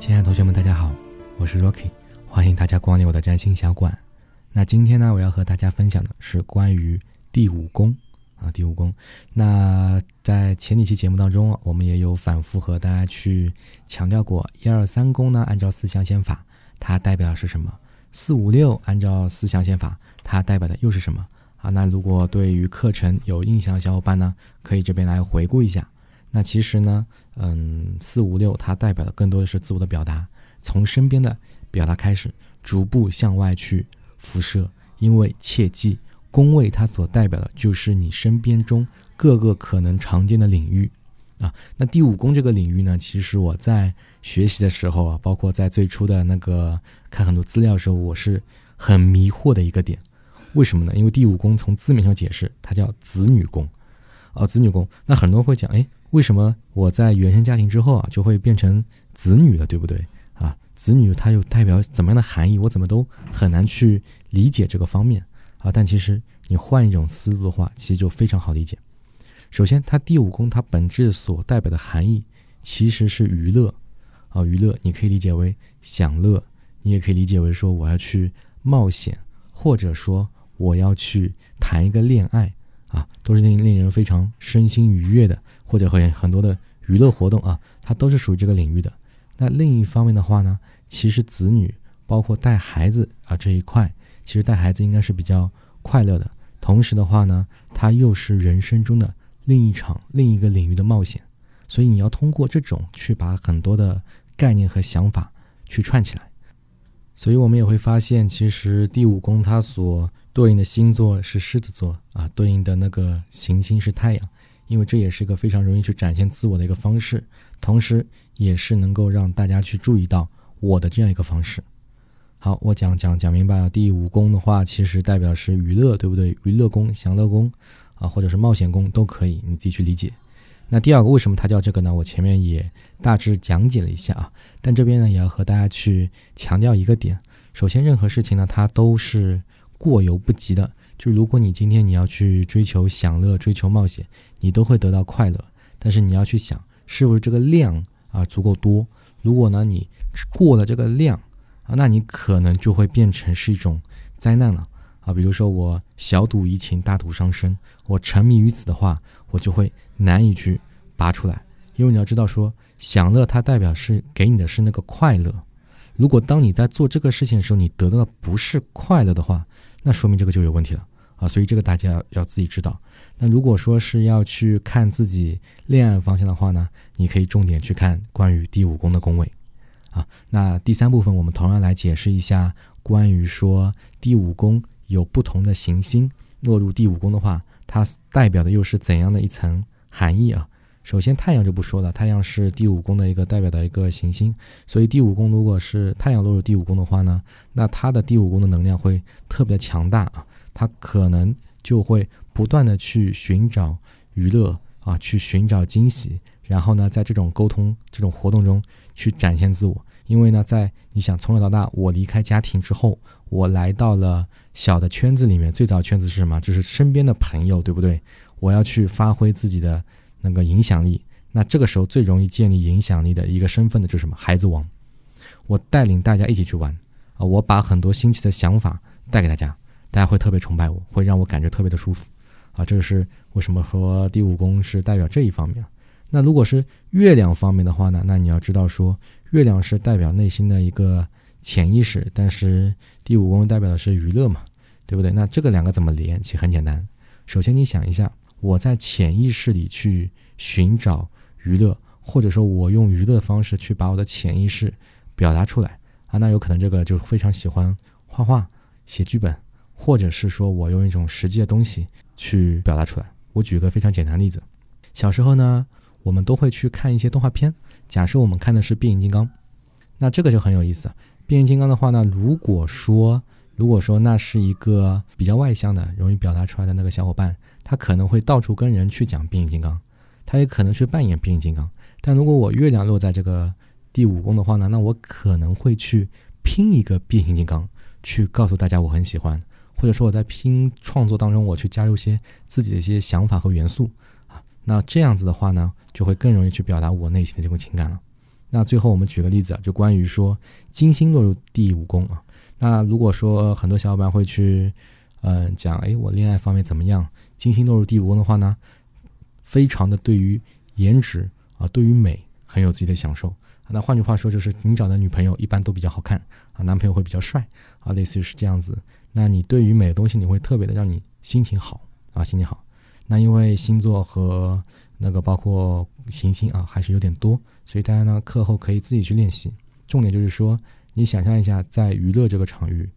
亲爱的同学们，大家好，我是 Rocky，欢迎大家光临我的占星小馆。那今天呢，我要和大家分享的是关于第五宫啊，第五宫。那在前几期节目当中，我们也有反复和大家去强调过，一二三宫呢，按照四象限法，它代表的是什么？四五六按照四象限法，它代表的又是什么？啊，那如果对于课程有印象的小伙伴呢，可以这边来回顾一下。那其实呢，嗯，四五六它代表的更多的是自我的表达，从身边的表达开始，逐步向外去辐射。因为切记，宫位它所代表的就是你身边中各个可能常见的领域啊。那第五宫这个领域呢，其实我在学习的时候啊，包括在最初的那个看很多资料的时候，我是很迷惑的一个点。为什么呢？因为第五宫从字面上解释，它叫子女宫，哦，子女宫。那很多人会讲，哎。为什么我在原生家庭之后啊，就会变成子女了，对不对啊？子女它又代表怎么样的含义？我怎么都很难去理解这个方面啊。但其实你换一种思路的话，其实就非常好理解。首先，它第五宫它本质所代表的含义其实是娱乐啊，娱乐你可以理解为享乐，你也可以理解为说我要去冒险，或者说我要去谈一个恋爱啊，都是令令人非常身心愉悦的。或者会很多的娱乐活动啊，它都是属于这个领域的。那另一方面的话呢，其实子女包括带孩子啊这一块，其实带孩子应该是比较快乐的。同时的话呢，它又是人生中的另一场另一个领域的冒险。所以你要通过这种去把很多的概念和想法去串起来。所以我们也会发现，其实第五宫它所对应的星座是狮子座啊，对应的那个行星是太阳。因为这也是一个非常容易去展现自我的一个方式，同时也是能够让大家去注意到我的这样一个方式。好，我讲讲讲明白了。第五宫的话，其实代表是娱乐，对不对？娱乐宫、享乐宫，啊，或者是冒险宫都可以，你自己去理解。那第二个为什么它叫这个呢？我前面也大致讲解了一下啊，但这边呢也要和大家去强调一个点。首先，任何事情呢，它都是过犹不及的。就如果你今天你要去追求享乐、追求冒险，你都会得到快乐。但是你要去想，是不是这个量啊足够多？如果呢你过了这个量啊，那你可能就会变成是一种灾难了啊。比如说我小赌怡情，大赌伤身，我沉迷于此的话，我就会难以去拔出来。因为你要知道说，享乐它代表是给你的是那个快乐。如果当你在做这个事情的时候，你得到的不是快乐的话，那说明这个就有问题了。啊，所以这个大家要要自己知道。那如果说是要去看自己恋爱方向的话呢，你可以重点去看关于第五宫的宫位。啊，那第三部分我们同样来解释一下关于说第五宫有不同的行星落入第五宫的话，它代表的又是怎样的一层含义啊？首先太阳就不说了，太阳是第五宫的一个代表的一个行星，所以第五宫如果是太阳落入第五宫的话呢，那它的第五宫的能量会特别强大啊。他可能就会不断的去寻找娱乐啊，去寻找惊喜，然后呢，在这种沟通、这种活动中去展现自我。因为呢，在你想从小到大，我离开家庭之后，我来到了小的圈子里面。最早圈子是什么？就是身边的朋友，对不对？我要去发挥自己的那个影响力。那这个时候最容易建立影响力的一个身份的就是什么？孩子王。我带领大家一起去玩啊，我把很多新奇的想法带给大家。大家会特别崇拜我，会让我感觉特别的舒服，啊，这个是为什么说第五宫是代表这一方面。那如果是月亮方面的话呢？那你要知道说，月亮是代表内心的一个潜意识，但是第五宫代表的是娱乐嘛，对不对？那这个两个怎么连？其实很简单，首先你想一下，我在潜意识里去寻找娱乐，或者说我用娱乐的方式去把我的潜意识表达出来啊，那有可能这个就非常喜欢画画、写剧本。或者是说我用一种实际的东西去表达出来。我举个非常简单的例子，小时候呢，我们都会去看一些动画片。假设我们看的是变形金刚，那这个就很有意思。变形金刚的话呢，如果说如果说那是一个比较外向的、容易表达出来的那个小伙伴，他可能会到处跟人去讲变形金刚，他也可能去扮演变形金刚。但如果我月亮落在这个第五宫的话呢，那我可能会去拼一个变形金刚，去告诉大家我很喜欢。或者说我在拼创作当中，我去加入一些自己的一些想法和元素啊，那这样子的话呢，就会更容易去表达我内心的这种情感了。那最后我们举个例子啊，就关于说金星落入第五宫啊。那如果说很多小伙伴会去，嗯，讲，哎，我恋爱方面怎么样？金星落入第五宫的话呢，非常的对于颜值啊，对于美很有自己的享受。那换句话说，就是你找的女朋友一般都比较好看啊，男朋友会比较帅啊，类似于是这样子。那你对于美的东西，你会特别的让你心情好啊，心情好。那因为星座和那个包括行星啊，还是有点多，所以大家呢课后可以自己去练习。重点就是说，你想象一下，在娱乐这个场域，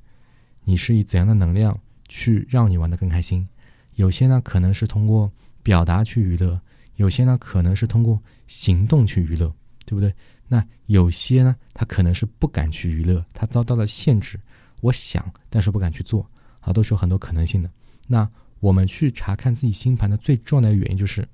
你是以怎样的能量去让你玩得更开心？有些呢可能是通过表达去娱乐，有些呢可能是通过行动去娱乐，对不对？那有些呢，他可能是不敢去娱乐，他遭到了限制。我想，但是不敢去做，啊，都是有很多可能性的。那我们去查看自己星盘的最重要的原因就是。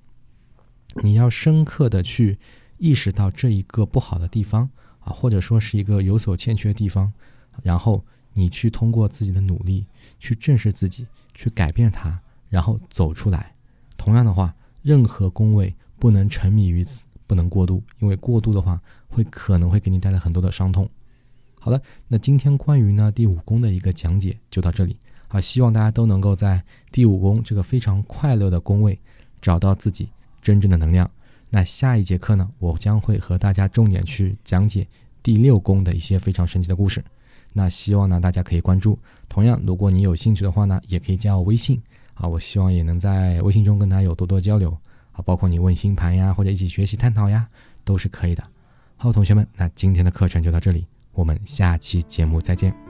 你要深刻的去意识到这一个不好的地方啊，或者说是一个有所欠缺的地方，然后你去通过自己的努力去正视自己，去改变它，然后走出来。同样的话，任何宫位不能沉迷于此，不能过度，因为过度的话会可能会给你带来很多的伤痛。好了，那今天关于呢第五宫的一个讲解就到这里啊，希望大家都能够在第五宫这个非常快乐的宫位找到自己。真正的能量。那下一节课呢，我将会和大家重点去讲解第六宫的一些非常神奇的故事。那希望呢大家可以关注。同样，如果你有兴趣的话呢，也可以加我微信啊。我希望也能在微信中跟大家有多多交流啊，包括你问星盘呀，或者一起学习探讨呀，都是可以的。好，同学们，那今天的课程就到这里，我们下期节目再见。